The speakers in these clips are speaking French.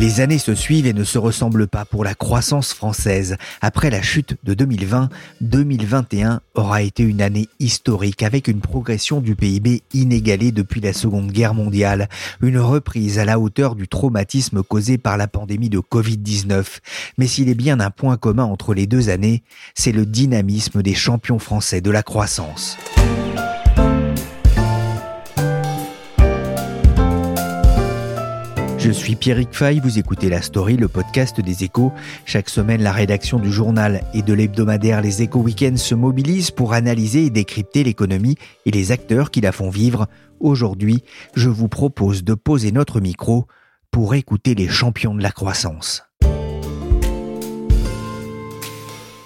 Les années se suivent et ne se ressemblent pas pour la croissance française. Après la chute de 2020, 2021 aura été une année historique avec une progression du PIB inégalée depuis la Seconde Guerre mondiale, une reprise à la hauteur du traumatisme causé par la pandémie de Covid-19. Mais s'il est bien un point commun entre les deux années, c'est le dynamisme des champions français de la croissance. Je suis Pierrick Fay, vous écoutez La Story, le podcast des échos. Chaque semaine, la rédaction du journal et de l'hebdomadaire Les Échos Week-end se mobilise pour analyser et décrypter l'économie et les acteurs qui la font vivre. Aujourd'hui, je vous propose de poser notre micro pour écouter les champions de la croissance.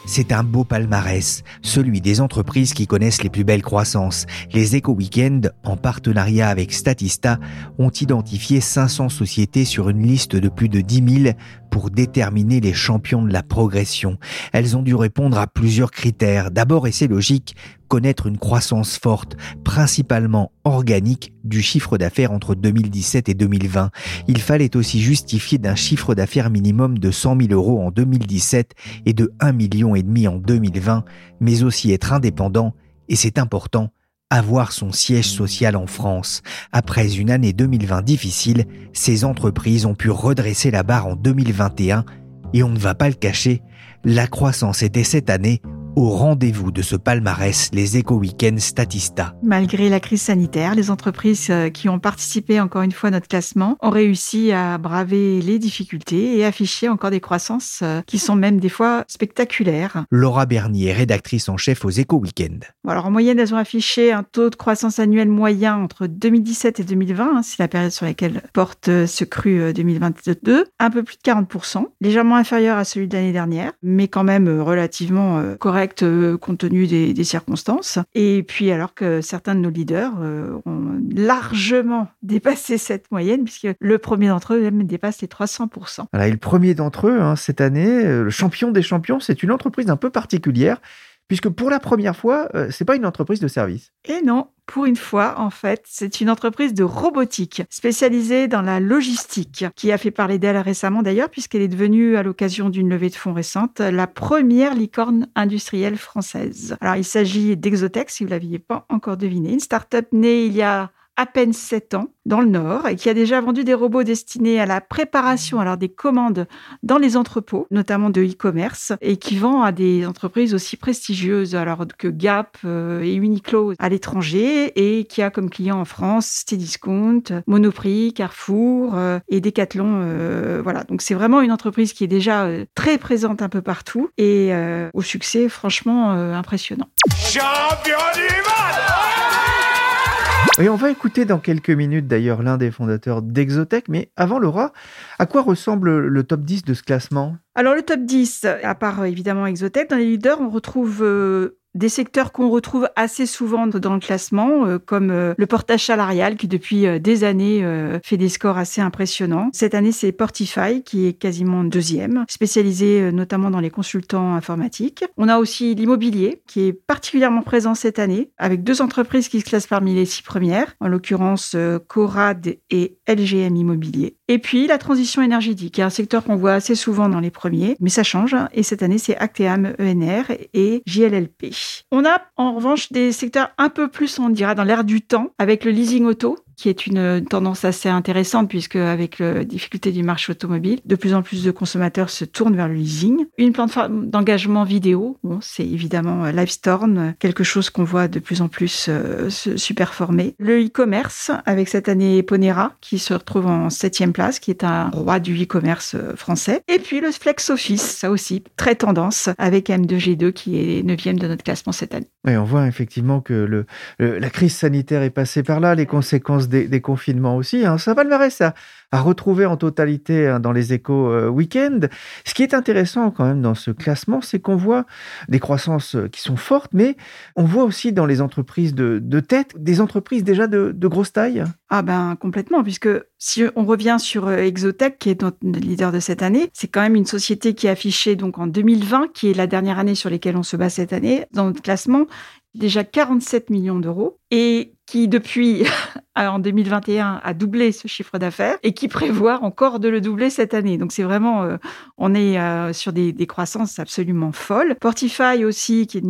C'est un beau palmarès, celui des entreprises qui connaissent les plus belles croissances. Les Eco Weekend, en partenariat avec Statista, ont identifié 500 sociétés sur une liste de plus de 10 000 pour déterminer les champions de la progression. Elles ont dû répondre à plusieurs critères. D'abord, et c'est logique, connaître une croissance forte, principalement organique, du chiffre d'affaires entre 2017 et 2020. Il fallait aussi justifier d'un chiffre d'affaires minimum de 100 000 euros en 2017 et de 1 million en 2020, mais aussi être indépendant, et c'est important, avoir son siège social en France. Après une année 2020 difficile, ces entreprises ont pu redresser la barre en 2021 et on ne va pas le cacher, la croissance était cette année au rendez-vous de ce palmarès, les éco-weekends Statista. Malgré la crise sanitaire, les entreprises euh, qui ont participé encore une fois à notre classement ont réussi à braver les difficultés et afficher encore des croissances euh, qui sont même des fois spectaculaires. Laura Bernier, rédactrice en chef aux éco-weekends. Alors en moyenne, elles ont affiché un taux de croissance annuel moyen entre 2017 et 2020, hein, c'est la période sur laquelle porte euh, ce cru 2022, un peu plus de 40%, légèrement inférieur à celui de l'année dernière, mais quand même relativement correct euh, compte tenu des, circonstances. Et puis alors que certains de nos leaders euh, ont largement dépassé cette moyenne, puisque le premier d'entre eux même dépasse les 300%. Voilà, et le premier d'entre eux, hein, cette année, euh, le champion des champions, c'est une entreprise un peu particulière puisque pour la première fois, ce c'est pas une entreprise de service. Et non, pour une fois, en fait, c'est une entreprise de robotique spécialisée dans la logistique qui a fait parler d'elle récemment d'ailleurs, puisqu'elle est devenue, à l'occasion d'une levée de fonds récente, la première licorne industrielle française. Alors, il s'agit d'Exotech, si vous ne l'aviez pas encore deviné, une start-up née il y a à peine 7 ans dans le Nord et qui a déjà vendu des robots destinés à la préparation alors des commandes dans les entrepôts, notamment de e-commerce, et qui vend à des entreprises aussi prestigieuses alors que Gap euh, et Uniqlo à l'étranger et qui a comme client en France Cdiscount, Monoprix, Carrefour euh, et Decathlon. Euh, voilà, donc c'est vraiment une entreprise qui est déjà très présente un peu partout et au succès franchement impressionnant. Champion du et on va écouter dans quelques minutes d'ailleurs l'un des fondateurs d'Exotech. Mais avant, Laura, à quoi ressemble le top 10 de ce classement? Alors, le top 10, à part évidemment Exotech, dans les leaders, on retrouve euh, des secteurs qu'on retrouve assez souvent dans le classement, euh, comme euh, le portage salarial qui depuis euh, des années fait des scores assez impressionnants. Cette année, c'est Portify qui est quasiment deuxième, spécialisé notamment dans les consultants informatiques. On a aussi l'immobilier qui est particulièrement présent cette année, avec deux entreprises qui se classent parmi les six premières, en l'occurrence Corad et LGM Immobilier. Et puis la transition énergétique, un secteur qu'on voit assez souvent dans les premiers, mais ça change. Et cette année, c'est Acteam ENR et JLLP. On a en revanche des secteurs un peu plus, on dira, dans l'air du temps, avec le leasing auto, qui est une tendance assez intéressante puisque avec la difficulté du marché automobile, de plus en plus de consommateurs se tournent vers le leasing. Une plateforme d'engagement vidéo, c'est évidemment Livestorm, quelque chose qu'on voit de plus en plus euh, se superformer. Le e-commerce avec cette année Ponera qui se retrouve en septième place, qui est un roi du e-commerce euh, français. Et puis le Flex Office, ça aussi, très tendance avec M2G2 qui est neuvième de notre classement cette année. Oui, on voit effectivement que la crise sanitaire est passée par là, les conséquences des, confinements aussi. Hein. Ça va ça à retrouver en totalité hein, dans les échos euh, week-end. Ce qui est intéressant quand même dans ce classement, c'est qu'on voit des croissances euh, qui sont fortes, mais on voit aussi dans les entreprises de, tête des entreprises déjà de, grosse taille. Ah ben complètement, puisque si on revient sur euh, Exotech, qui est notre leader de cette année, c'est quand même une société qui est affichée donc en 2020, qui est la dernière année sur laquelle on se bat cette année, dans notre classement, déjà 47 millions d'euros et qui depuis en 2021 a doublé ce chiffre d'affaires et qui prévoit encore de le doubler cette année. Donc c'est vraiment, euh, on est euh, sur des, des, croissances absolument folles. Portify aussi qui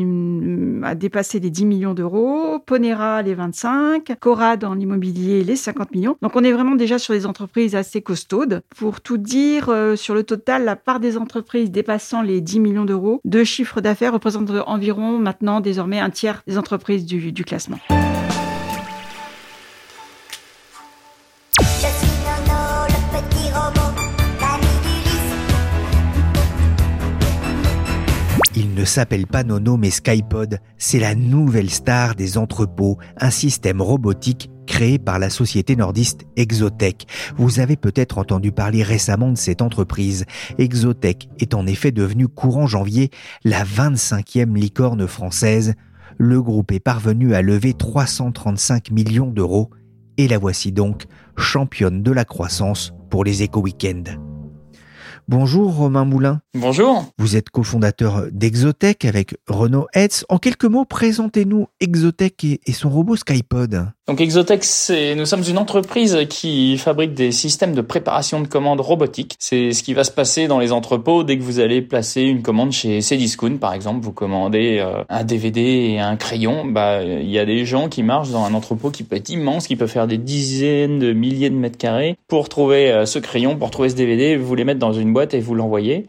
a dépassé les 10 millions d'euros, Ponera les 25, Corad en immobilier les 50 millions. Donc on est vraiment déjà sur des entreprises assez costaudes. Pour tout dire, euh, sur le total, la part des entreprises dépassant les 10 millions d'euros de chiffre d'affaires représente environ maintenant désormais un tiers des entreprises du, du classement. Ne s'appelle pas Nono mais Skypod, c'est la nouvelle star des entrepôts, un système robotique créé par la société nordiste Exotech. Vous avez peut-être entendu parler récemment de cette entreprise. Exotech est en effet devenue courant janvier la 25e licorne française. Le groupe est parvenu à lever 335 millions d'euros et la voici donc championne de la croissance pour les éco-weekends. Bonjour Romain Moulin. Bonjour. Vous êtes cofondateur d'Exotech avec Renaud Hetz. En quelques mots, présentez-nous Exotech et, son robot Skypod. Donc Exotech, c'est, nous sommes une entreprise qui fabrique des systèmes de préparation de commandes robotiques. C'est ce qui va se passer dans les entrepôts dès que vous allez placer une commande chez Cdiscount, par exemple. Vous commandez euh, un DVD et un crayon. Bah, il y a des gens qui marchent dans un entrepôt qui peut être immense, qui peut faire des dizaines de milliers de mètres carrés pour trouver euh, ce crayon, pour trouver ce DVD. Vous les mettre dans une boîte et vous l'envoyez.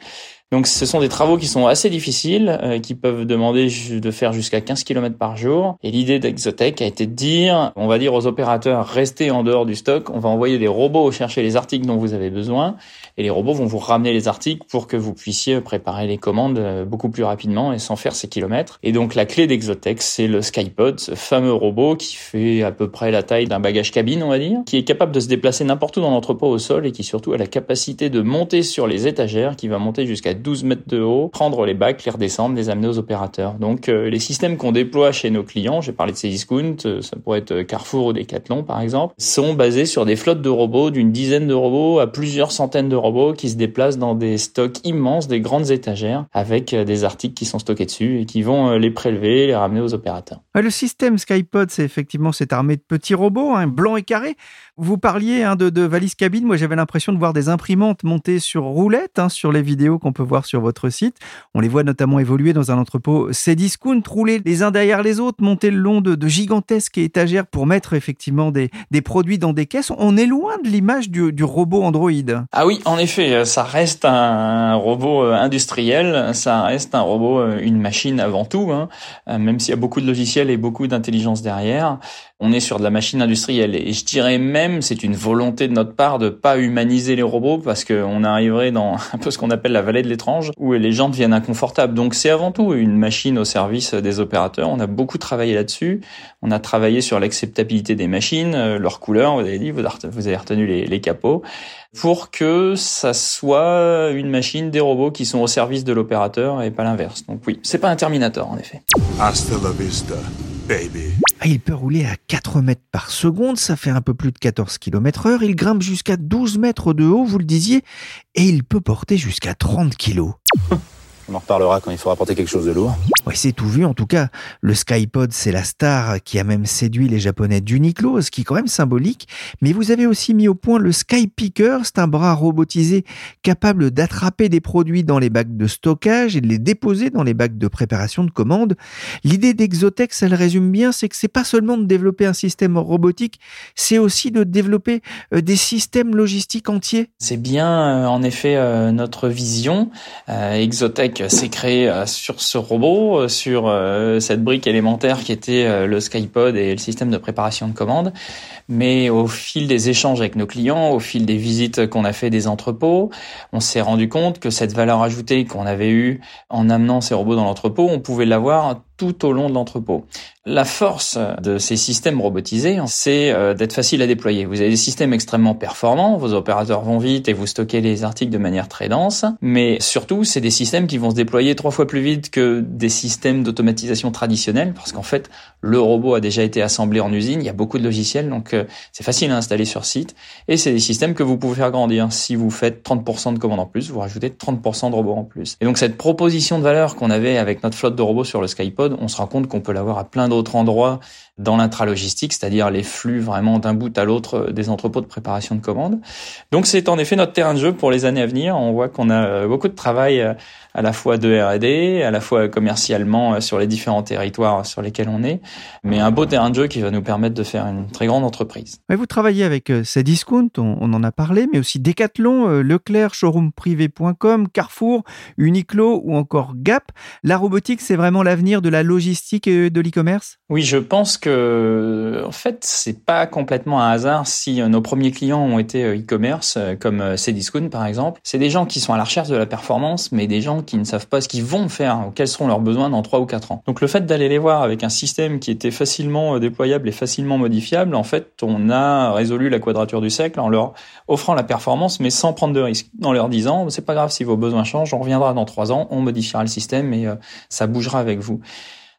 Donc ce sont des travaux qui sont assez difficiles, euh, qui peuvent demander de faire jusqu'à 15 km par jour. Et l'idée d'Exotech a été de dire, on va dire aux opérateurs, restez en dehors du stock, on va envoyer des robots chercher les articles dont vous avez besoin, et les robots vont vous ramener les articles pour que vous puissiez préparer les commandes euh, beaucoup plus rapidement et sans faire ces kilomètres. Et donc la clé d'Exotech, c'est le Skypod, ce fameux robot qui fait à peu près la taille d'un bagage cabine, on va dire, qui est capable de se déplacer n'importe où dans l'entrepôt au sol et qui surtout a la capacité de monter sur les étagères, qui va monter jusqu'à 12 mètres de haut, prendre les bacs, les redescendre, les amener aux opérateurs. Donc euh, les systèmes qu'on déploie chez nos clients, j'ai parlé de ces discounts, euh, ça pourrait être Carrefour ou Decathlon par exemple, sont basés sur des flottes de robots, d'une dizaine de robots à plusieurs centaines de robots qui se déplacent dans des stocks immenses, des grandes étagères, avec euh, des articles qui sont stockés dessus et qui vont les prélever, les ramener aux opérateurs. Le système Skypod, c'est effectivement cette armée de petits robots, hein, blancs et carrés. Vous parliez hein, de, de valises cabine. Moi, j'avais l'impression de voir des imprimantes montées sur roulettes hein, sur les vidéos qu'on peut voir sur votre site. On les voit notamment évoluer dans un entrepôt Cdiscount, rouler les uns derrière les autres, monter le long de, gigantesques étagères pour mettre effectivement des, produits dans des caisses. On est loin de l'image du, robot Android. Ah oui, en effet, euh, ça reste un robot euh, industriel, ça reste un robot, euh, une machine avant tout, hein, même s'il y a beaucoup de logiciels et beaucoup d'intelligence derrière on est sur de la machine industrielle. Et je dirais même, c'est une volonté de notre part de pas humaniser les robots parce qu'on arriverait dans un peu ce qu'on appelle la vallée de l'étrange où les gens deviennent inconfortables. Donc c'est avant tout une machine au service des opérateurs. On a beaucoup travaillé là-dessus. On a travaillé sur l'acceptabilité des machines, euh, leur couleur. Vous avez dit, vous avez retenu les, les capots pour que ça soit une machine, des robots qui sont au service de l'opérateur et pas l'inverse. Donc oui, c'est pas un Terminator en effet. Hasta. Ah, il peut rouler à 4 mètres par seconde, ça fait un peu plus de 14 km heure. Il grimpe jusqu'à 12 mètres de haut, vous le disiez, et il peut porter jusqu'à 30 kg. On en reparlera quand il faudra porter quelque chose de lourd. Ouais, c'est tout vu. En tout cas, le Skypod, c'est la star qui a même séduit les Japonais d'Uniqlo, ce qui est quand même symbolique. Mais vous avez aussi mis au point le Skypicker. C'est un bras robotisé capable d'attraper des produits dans les bacs de stockage et de les déposer dans les bacs de préparation de commande. L'idée d'Exotex, elle résume bien, c'est que c'est pas seulement de développer un système robotique, c'est aussi de développer euh, des systèmes logistiques entiers. C'est bien, euh, en effet, euh, notre vision. Exotech s'est créé sur ce robot, sur cette brique élémentaire qui était le Skypod et le système de préparation de commande. Mais au fil des échanges avec nos clients, au fil des visites qu'on a fait des entrepôts, on s'est rendu compte que cette valeur ajoutée qu'on avait eue en amenant ces robots dans l'entrepôt, on pouvait l'avoir tout au long de l'entrepôt. La force de ces systèmes robotisés, c'est euh, d'être facile à déployer. Vous avez des systèmes extrêmement performants, vos opérateurs vont vite et vous stockez les articles de manière très dense, mais surtout, c'est des systèmes qui vont se déployer trois fois plus vite que des systèmes d'automatisation traditionnels, parce qu'en fait, le robot a déjà été assemblé en usine, il y a beaucoup de logiciels, donc euh, c'est facile à installer sur site, et c'est des systèmes que vous pouvez faire grandir. Si vous faites 30% de commandes en plus, vous rajoutez 30% de robots en plus. Et donc cette proposition de valeur qu'on avait avec notre flotte de robots sur le Skypod, on se rend compte qu'on peut l'avoir à plein d'autres endroits dans l'intralogistique, c'est-à-dire les flux vraiment d'un bout à l'autre des entrepôts de préparation de commandes. Donc c'est en effet notre terrain de jeu pour les années à venir. On voit qu'on a beaucoup de travail euh, à la fois de R&D, à la fois commercialement euh, sur les différents territoires sur lesquels on est, mais un beau terrain de jeu qui va nous permettre de faire une très grande entreprise. vous travaillez avec euh, Cdiscount, on, on en a parlé, mais aussi Decathlon, Leclerc, showroomprivé.com, Carrefour, Uniqlo ou encore Gap. La robotique, c'est vraiment l'avenir de la logistique et de l'e-commerce? Oui, je pense que que, en fait, c'est pas complètement un hasard si euh, nos premiers clients ont été euh, e-commerce, euh, comme Cdiscount par exemple. C'est des gens qui sont à la recherche de la performance, mais des gens qui ne savent pas ce qu'ils vont faire quels seront leurs besoins dans 3 ou 4 ans. Donc le fait d'aller les voir avec un système qui était facilement déployable et facilement modifiable, en fait, on a résolu la quadrature du cercle en leur offrant la performance, mais sans prendre de risques. En leur disant, c'est pas grave si vos besoins changent, on reviendra dans 3 ans, on modifiera le système et ça bougera avec vous.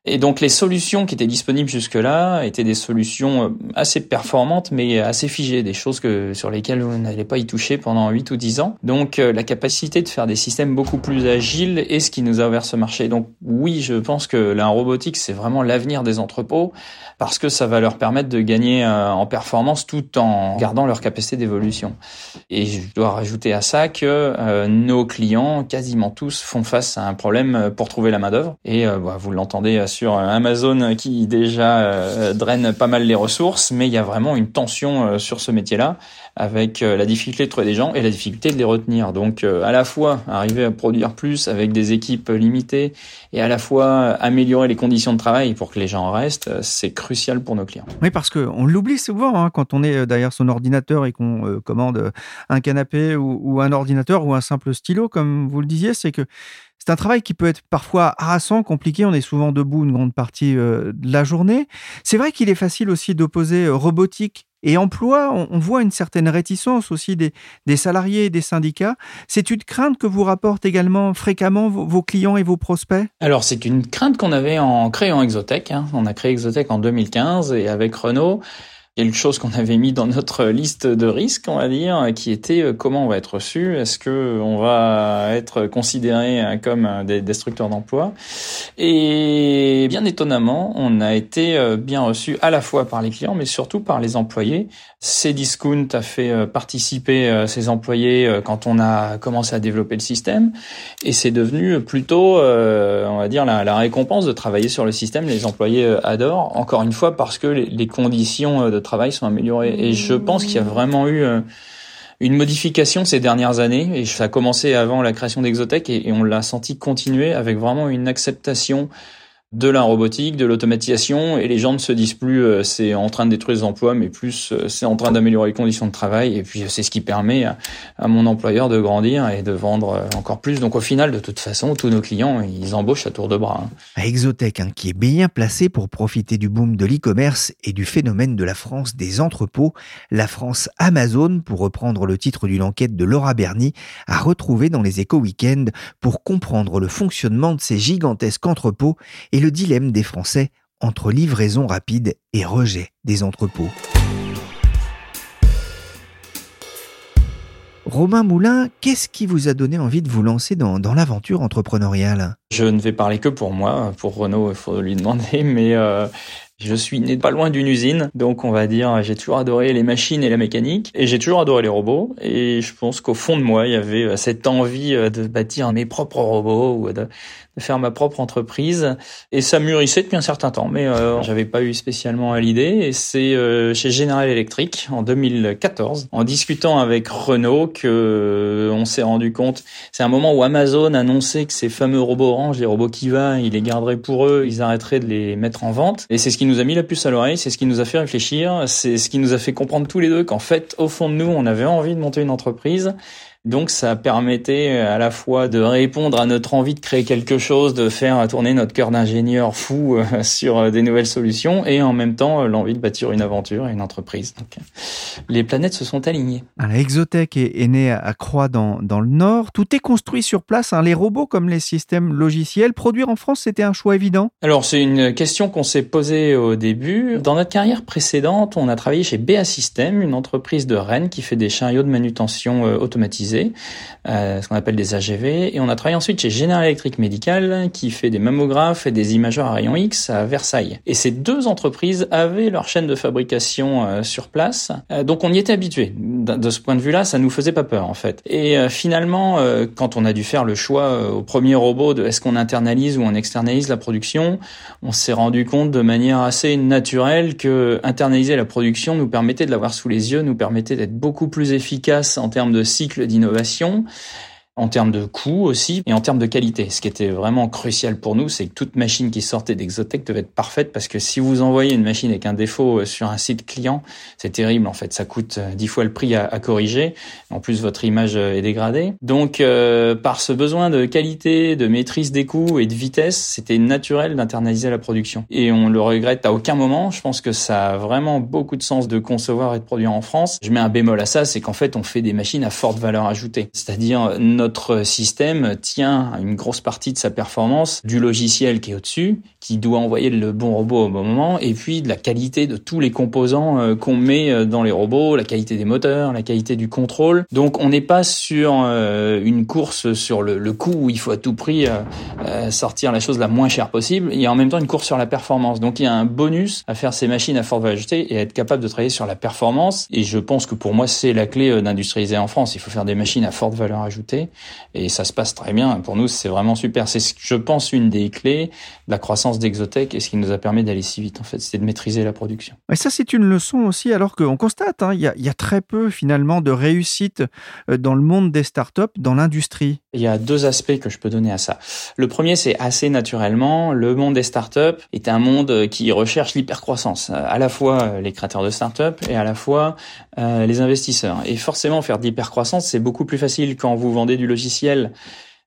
Et donc les solutions qui étaient disponibles jusque-là étaient des solutions euh, assez performantes mais assez figées, des choses que sur lesquelles vous n'allez pas y toucher pendant 8 ou 10 ans. Donc euh, la capacité de faire des systèmes beaucoup plus agiles est ce qui nous a ouvert ce marché. Donc oui, je pense que la robotique c'est vraiment l'avenir des entrepôts parce que ça va leur permettre de gagner euh, en performance tout en gardant leur capacité d'évolution. Et je dois rajouter à ça que nos clients, quasiment tous, font face à un problème pour trouver la main d'œuvre et bah, vous l'entendez sur Amazon qui déjà euh, draine pas mal les ressources, mais il y a vraiment une tension euh, sur ce métier-là avec euh, la difficulté de trouver des gens et la difficulté de les retenir. Donc à la fois arriver à produire plus avec des équipes limitées et à la fois améliorer les conditions de travail pour que les gens restent, c'est crucial pour nos clients. Oui, parce qu'on l'oublie souvent hein, quand on est derrière son ordinateur et qu'on commande un canapé ou un ordinateur ou un simple stylo, comme vous le disiez, c'est que c'est un travail qui peut être parfois harassant, compliqué. On est souvent debout une grande partie euh, de la journée. C'est vrai qu'il est facile aussi d'opposer euh, robotique et emploi. On, voit une certaine réticence aussi des, salariés et des syndicats. C'est une crainte que vous rapportent également fréquemment vos, clients et vos prospects? Alors, c'est une crainte qu'on avait en créant Exotech. Hein. On a créé Exotech en 2015 et avec Renault, quelque chose qu'on avait mis dans notre liste de risques, on va dire, qui était euh, comment on va être reçu, est-ce que on va être considéré euh, comme des destructeurs d'emplois? Et bien étonnamment, on a été euh, bien reçu à la fois par les clients, mais surtout par les employés. Cdiscount a fait participer ses employés quand on a commencé à développer le système, et c'est devenu plutôt, on va dire, la, la, récompense de travailler sur le système. Les employés adorent, encore une fois, parce que les conditions de travail sont améliorés. Et je pense qu'il y a vraiment eu euh, une modification ces dernières années, et ça a commencé avant la création d'Exotech, et, on l'a senti continuer avec vraiment une acceptation de la robotique, de l'automatisation, et les gens ne se disent plus euh, c'est en train de détruire les emplois, mais plus euh, c'est en train d'améliorer les conditions de travail, et puis c'est ce qui permet à, mon employeur de grandir et de vendre euh, encore plus. Donc au final, de toute façon, tous nos clients, ils embauchent à tour de bras. Hein. Exotech, hein, qui est bien placé pour profiter du boom de l'e-commerce et du phénomène de la France des entrepôts, la France Amazon, pour reprendre le titre d'une enquête de Laura Berny, a retrouvé dans les éco-weekends pour comprendre le fonctionnement de ces gigantesques entrepôts le dilemme des Français entre livraison rapide et rejet des entrepôts. Romain Moulin, qu'est-ce qui vous a donné envie de vous lancer dans, l'aventure entrepreneuriale? Je ne vais parler que pour moi. Pour Renault, il faut lui demander, mais euh, je suis né pas loin d'une usine, donc on va dire j'ai toujours adoré les machines et la mécanique, et j'ai toujours adoré les robots. Et je pense qu'au fond de moi, il y avait euh, cette envie euh, de bâtir mes propres robots ou de, faire ma propre entreprise. Et ça mûrissait depuis un certain temps, mais euh, j'avais pas eu spécialement à l'idée. Et c'est chez General Electric en 2014, en discutant avec Renault, que on s'est rendu compte. C'est un moment où Amazon annonçait que ces fameux robots orange, les robots Kiva, ils les garderaient pour eux, ils arrêteraient de les mettre en vente. Et c'est ce qui nous a mis la puce à l'oreille, c'est ce qui nous a fait réfléchir, c'est ce qui nous a fait comprendre tous les deux qu'en fait, au fond de nous, on avait envie de monter une entreprise donc ça permettait euh, à la fois de répondre à notre envie de créer quelque chose, de faire tourner notre cœur d'ingénieur fou euh, sur euh, des nouvelles solutions, et en même temps l'envie de bâtir une aventure et une entreprise. Donc, les planètes se sont alignées. La Exotech est, née à Croix dans, dans le Nord. Tout est construit sur place. Hein. Les robots comme les systèmes logiciels, produire en France, c'était un choix évident Alors c'est une question qu'on s'est posée au début. Dans notre carrière précédente, on a travaillé chez BA System, une entreprise de Rennes qui fait des chariots de manutention automatisés euh, ce qu'on appelle des AGV. Et on a travaillé ensuite chez General Electric Medical, qui fait des mammographes et des imageurs à rayons X à Versailles. Et ces deux entreprises avaient leur chaîne de fabrication euh, sur place, euh, donc on y était habitué. De ce point de vue-là, ça nous faisait pas peur en fait. Et finalement, quand on a dû faire le choix au premier robot de est-ce qu'on internalise ou on externalise la production, on s'est rendu compte de manière assez naturelle que internaliser la production nous permettait de l'avoir sous les yeux, nous permettait d'être beaucoup plus efficace en termes de cycle d'innovation innovation en termes de coût aussi et en termes de qualité. Ce qui était vraiment crucial pour nous, c'est que toute machine qui sortait d'Exotech devait être parfaite parce que si vous envoyez une machine avec un défaut euh, sur un site client, c'est terrible en fait. Ça coûte euh, dix fois le prix à, corriger. En plus, votre image euh, est dégradée. Donc, par ce besoin de qualité, de maîtrise des coûts et de vitesse, c'était naturel d'internaliser la production. Et on le regrette à aucun moment. Je pense que ça a vraiment beaucoup de sens de concevoir et de produire en France. Je mets un bémol à ça, c'est qu'en fait, on fait des machines à forte valeur ajoutée. C'est-à-dire, notre système tient une grosse partie de sa performance du logiciel qui est au-dessus, qui doit envoyer le bon robot au bon moment, et puis de la qualité de tous les composants euh, qu'on met euh, dans les robots, la qualité des moteurs, la qualité du contrôle. Donc on n'est pas sur euh, une course sur le coût où il faut à tout prix sortir la chose la moins chère possible. Il y a en même temps une course sur la performance. Donc il y a un bonus à faire ces machines à forte valeur ajoutée et à être capable de travailler sur la performance. Et je pense que pour moi c'est la clé d'industrialiser en France. Il faut faire des machines à forte valeur ajoutée et ça se passe très bien. Pour nous, c'est vraiment super. C'est, je pense, une des clés de la croissance d'Exotech et ce qui nous a permis d'aller si vite, en fait, c'est de maîtriser la production. Et ça, c'est une leçon aussi, alors qu'on constate, hein, il, y a, il y a très peu, finalement, de réussite euh, dans le monde des startups, dans l'industrie. Il y a deux aspects que je peux donner à ça. Le premier, c'est assez naturellement, le monde des startups est un monde qui recherche l'hypercroissance, à la fois les créateurs de startups et à la fois euh, les investisseurs. Et forcément, faire de l'hypercroissance, c'est beaucoup plus facile quand vous vendez du logiciel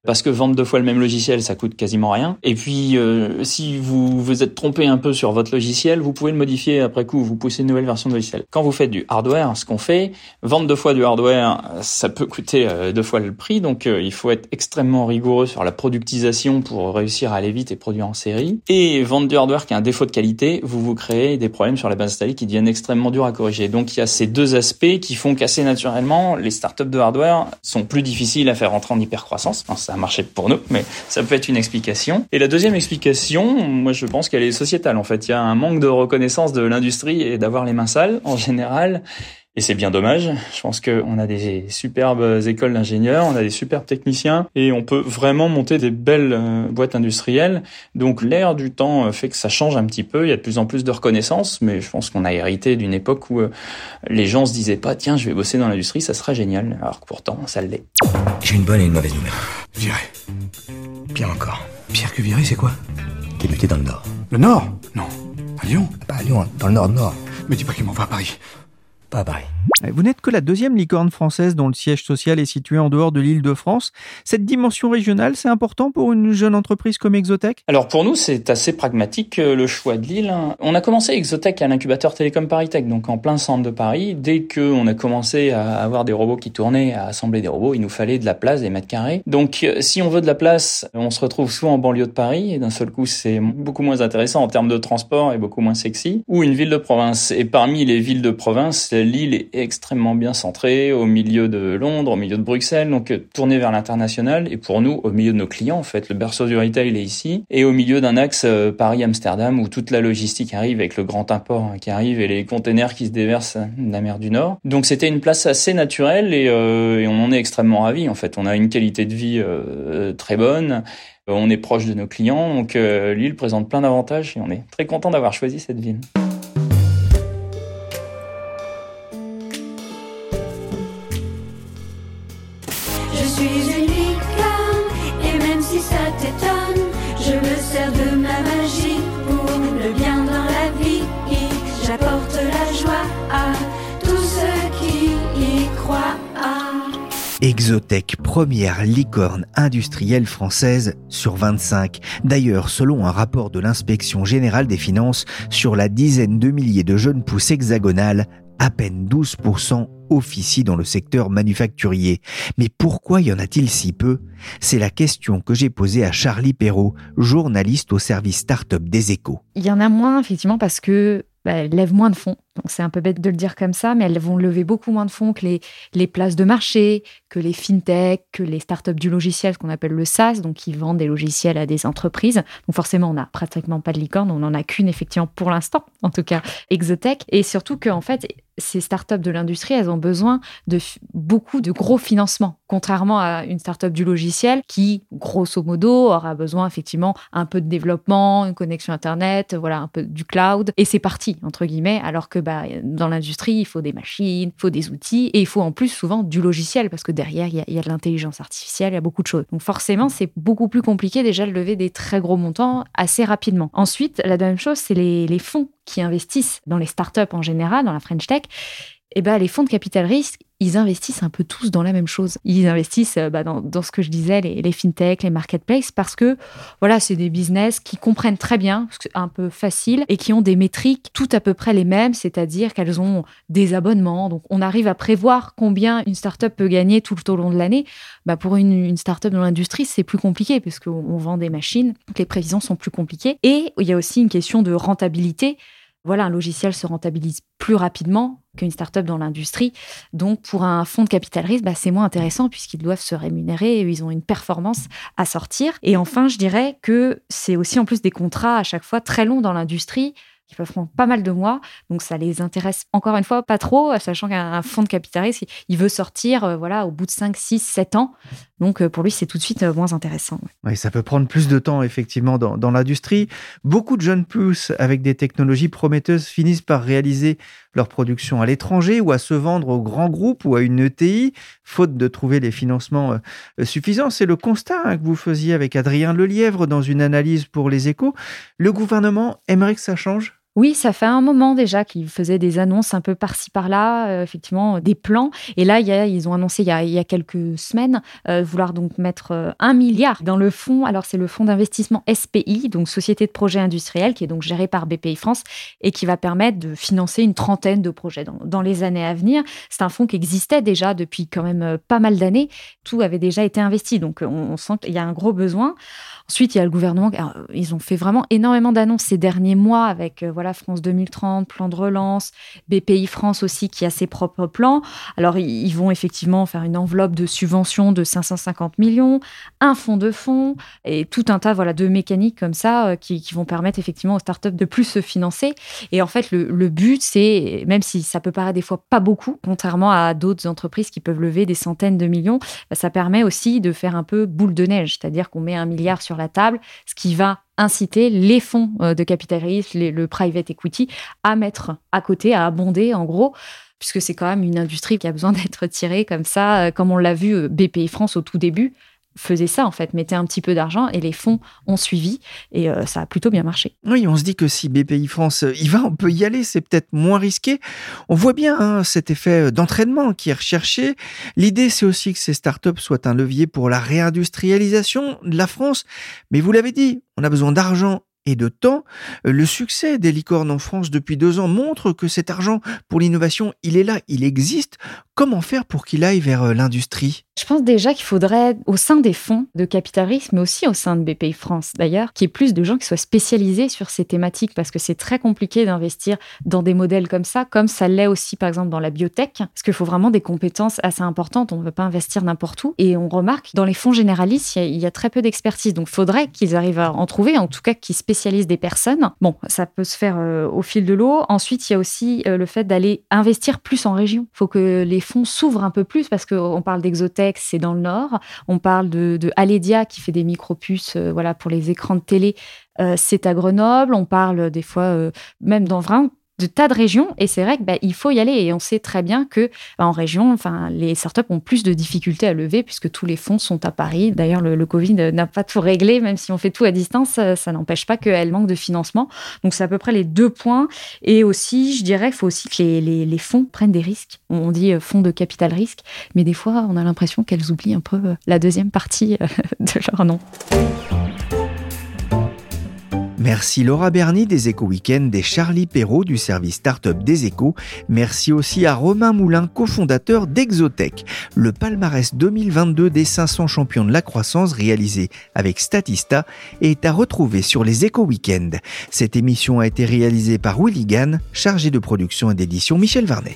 parce que vendre deux fois le même logiciel, ça coûte quasiment rien. Et puis, euh, si vous vous êtes trompé un peu sur votre logiciel, vous pouvez le modifier après coup, vous poussez une nouvelle version de logiciel. Quand vous faites du hardware, ce qu'on fait, vendre deux fois du hardware, ça peut coûter euh, deux fois le prix, donc euh, il faut être extrêmement rigoureux sur la productisation pour réussir à aller vite et produire en série. Et vendre du hardware qui a un défaut de qualité, vous vous créez des problèmes sur la base installée qui deviennent extrêmement durs à corriger. Donc il y a ces deux aspects qui font qu'assez naturellement, les startups de hardware sont plus difficiles à faire rentrer en hypercroissance ça a marché pour nous, mais ça peut être une explication. Et la deuxième explication, moi je pense qu'elle est sociétale en fait. Il y a un manque de reconnaissance de l'industrie et d'avoir les mains sales en général. Et c'est bien dommage. Je pense qu'on a des superbes écoles d'ingénieurs, on a des superbes techniciens et on peut vraiment monter des belles euh, boîtes industrielles. Donc l'air du temps euh, fait que ça change un petit peu. Il y a de plus en plus de reconnaissance, mais je pense qu'on a hérité d'une époque où euh, les gens se disaient pas tiens je vais bosser dans l'industrie, ça sera génial. Alors que pourtant ça l'est. J'ai une bonne et une mauvaise nouvelle. Viré. Pire encore. Pire que viré, c'est quoi? T'es muté dans le Nord. Le Nord? Non. À Lyon? Pas à Lyon, dans le Nord-Nord. Mais dis pas qu'ils m'envoient à Paris. Pas à Paris. Vous n'êtes que la deuxième licorne française dont le siège social est situé en dehors de l'île de France. Cette dimension régionale, c'est important pour une jeune entreprise comme Exotech? Alors pour nous, c'est assez pragmatique euh, le choix de l'île. On a commencé Exotech à l'incubateur Télécom Paris donc en plein centre de Paris. Dès qu'on a commencé à avoir des robots qui tournaient, à assembler des robots, il nous fallait de la place, des mètres carrés. Donc euh, si on veut de la place, on se retrouve soit en banlieue de Paris, et d'un seul coup c'est beaucoup moins intéressant en termes de transport et beaucoup moins sexy, ou une ville de province. Et parmi les villes de province, l'île est extrêmement bien centrée au milieu de Londres, au milieu de Bruxelles, donc tournée vers l'international. Et pour nous, au milieu de nos clients, en fait, le berceau du retail est ici. Et au milieu d'un axe Paris-Amsterdam où toute la logistique arrive avec le grand import hein, qui arrive et les containers qui se déversent de la mer du Nord. Donc c'était une place assez naturelle et, et on en est extrêmement ravis. En fait, on a une qualité de vie très bonne. On est proche de nos clients, donc l'île présente plein d'avantages et on est très content d'avoir choisi cette ville. Suis une licorne, et même si ça t'étonne, je me sers de ma magie pour le bien dans la vie. J'apporte la joie à tous ceux qui y croient. Exotech, première licorne industrielle française sur 25. D'ailleurs, selon un rapport de l'inspection générale des finances, sur la dizaine de milliers de jeunes pousses hexagonales, à peine 12% officient dans le secteur manufacturier. Mais pourquoi y en a-t-il si peu? C'est la question que j'ai posée à Charlie Perrault, journaliste au service start-up des échos. Il y en a moins, effectivement, parce que bah, elles lèvent moins de fonds. C'est un peu bête de le dire comme ça, mais elles vont lever beaucoup moins de fonds que les places de marché, que les fintech, que les startups du logiciel, ce qu'on appelle le SaaS, donc qui vendent des logiciels à des entreprises. Donc forcément, on n'a pratiquement pas de licorne, on n'en a qu'une effectivement pour l'instant, en tout cas Exotech. Et surtout qu'en fait, ces startups de l'industrie, elles ont besoin de beaucoup de gros financements, contrairement à une startup du logiciel qui, grosso modo, aura besoin effectivement un peu de développement, une connexion Internet, voilà, un peu du cloud, et c'est parti, entre guillemets, alors que bah, dans l'industrie, il faut des machines, il faut des outils, et il faut en plus souvent du logiciel, parce que derrière, il y a, de l'intelligence artificielle, il y a beaucoup de choses. Donc forcément, c'est beaucoup plus compliqué déjà de lever des très gros montants assez rapidement. Ensuite, la deuxième chose, c'est les, les fonds qui investissent dans les startups en général, dans la French Tech, eh ben, les fonds de capital risque, ils investissent un peu tous dans la même chose. Ils investissent bah, dans, dans, ce que je disais, les, les, fintech, les marketplaces, parce que voilà, c'est des business qui comprennent très bien, un peu facile, et qui ont des métriques tout à peu près les mêmes, c'est-à-dire qu'elles ont des abonnements. Donc, on arrive à prévoir combien une startup peut gagner tout au long de l'année. Bah, pour une, une startup dans l'industrie, c'est plus compliqué, parce qu'on vend des machines, donc les prévisions sont plus compliquées. Et il y a aussi une question de rentabilité voilà, un logiciel se rentabilise plus rapidement qu'une startup dans l'industrie. Donc, pour un fonds de capital risque, bah, c'est moins intéressant puisqu'ils doivent se rémunérer et ils ont une performance à sortir. Et enfin, je dirais que c'est aussi en plus des contrats à chaque fois très longs dans l'industrie qui peuvent prendre pas mal de mois. Donc, ça les intéresse encore une fois pas trop, sachant qu'un fonds de capital risque, il veut sortir euh, voilà, au bout de 5, 6, 7 ans. Donc, euh, pour lui, c'est tout de suite euh, moins intéressant. Oui, ça peut prendre plus de temps, effectivement, dans, l'industrie. Beaucoup de jeunes pousses avec des technologies prometteuses finissent par réaliser leur production à l'étranger ou à se vendre aux grands groupes ou à une ETI, faute de trouver les financements suffisants. C'est le constat hein, que vous faisiez avec Adrien Lelièvre dans une analyse pour les échos. Le gouvernement aimerait que ça change oui, ça fait un moment déjà qu'ils faisaient des annonces un peu par-ci par-là, euh, effectivement, des plans. Et là, ils ont annoncé il y a, quelques semaines euh, vouloir donc mettre euh, un milliard dans le fonds. Alors, c'est le fonds d'investissement SPI, donc Société de projets industriels, qui est donc géré par BPI France et qui va permettre de financer une trentaine de projets dans, les années à venir. C'est un fonds qui existait déjà depuis quand même pas mal d'années. Tout avait déjà été investi, donc on, on sent qu'il y a un gros besoin. Ensuite, il y a le gouvernement. Alors, ils ont fait vraiment énormément d'annonces ces derniers mois avec voilà France 2030, plan de relance, BPI France aussi qui a ses propres plans. Alors ils vont effectivement faire une enveloppe de subvention de 550 millions, un fonds de fonds et tout un tas voilà de mécaniques comme ça euh, qui, vont permettre effectivement aux startups de plus se financer. Et en fait le, le but c'est même si ça peut paraître des fois pas beaucoup, contrairement à d'autres entreprises qui peuvent lever des centaines de millions, bah, ça permet aussi de faire un peu boule de neige, c'est-à-dire qu'on met un milliard sur table, ce qui va inciter les fonds de capital risque, le private equity, à mettre à côté, à abonder en gros puisque c'est quand même une industrie qui a besoin d'être tirée comme ça, comme on l'a vu BPI France au tout début faisait ça en fait, mettait un petit peu d'argent et les fonds ont suivi et euh, ça a plutôt bien marché. Oui, on se dit que si BPI France y va, on peut y aller, c'est peut-être moins risqué. On voit bien hein, cet effet d'entraînement qui est recherché. L'idée, c'est aussi que ces startups soient un levier pour la réindustrialisation de la France. Mais vous l'avez dit, on a besoin d'argent et de temps. Le succès des licornes en France depuis deux ans montre que cet argent pour l'innovation, il est là, il existe. Comment faire pour qu'il aille vers euh, l'industrie? Je pense déjà qu'il faudrait, au sein des fonds de capital risque, mais aussi au sein de BPI France d'ailleurs, qu'il y ait plus de gens qui soient spécialisés sur ces thématiques parce que c'est très compliqué d'investir dans des modèles comme ça, comme ça l'est aussi par exemple dans la biotech, parce qu'il faut vraiment des compétences assez importantes. On ne veut pas investir n'importe où. Et on remarque dans les fonds généralistes, il y y a très peu d'expertise. Donc il faudrait qu'ils arrivent à en trouver, en tout cas qu'ils spécialisent des personnes. Bon, ça peut se faire euh, au fil de l'eau. Ensuite, il y a aussi euh, le fait d'aller investir plus en région. Il faut que les fonds s'ouvrent un peu plus parce qu'on parle d'Exotech, c'est dans le nord. On parle de, Aledia qui fait des micropuces euh, voilà, pour les écrans de télé. C'est à Grenoble. On parle des fois, même dans vraiment de tas de régions. Et c'est vrai qu'il bah, il faut y aller. Et on sait très bien que bah, en région enfin les startups ont plus de difficultés à lever puisque tous les fonds sont à Paris. D'ailleurs le, Covid n'a pas tout réglé même si on fait tout à distance ça, n'empêche pas qu'elle manque de financement. Donc c'est à peu près les deux points. Et aussi je dirais qu'il faut aussi que les fonds prennent des risques. On dit euh, fonds de capital risque. Mais des fois on a l'impression qu'elles oublient un peu euh, la deuxième partie euh, de leur nom Merci Laura Berny des Éco Weekends et Charlie Perrault du service Startup des Échos. Merci aussi à Romain Moulin, cofondateur d'Exotech. Le palmarès 2022 des 500 champions de la croissance réalisé avec Statista est à retrouver sur les Éco Weekends. Cette émission a été réalisée par Willy Gann, chargé de production et d'édition Michel Varnet.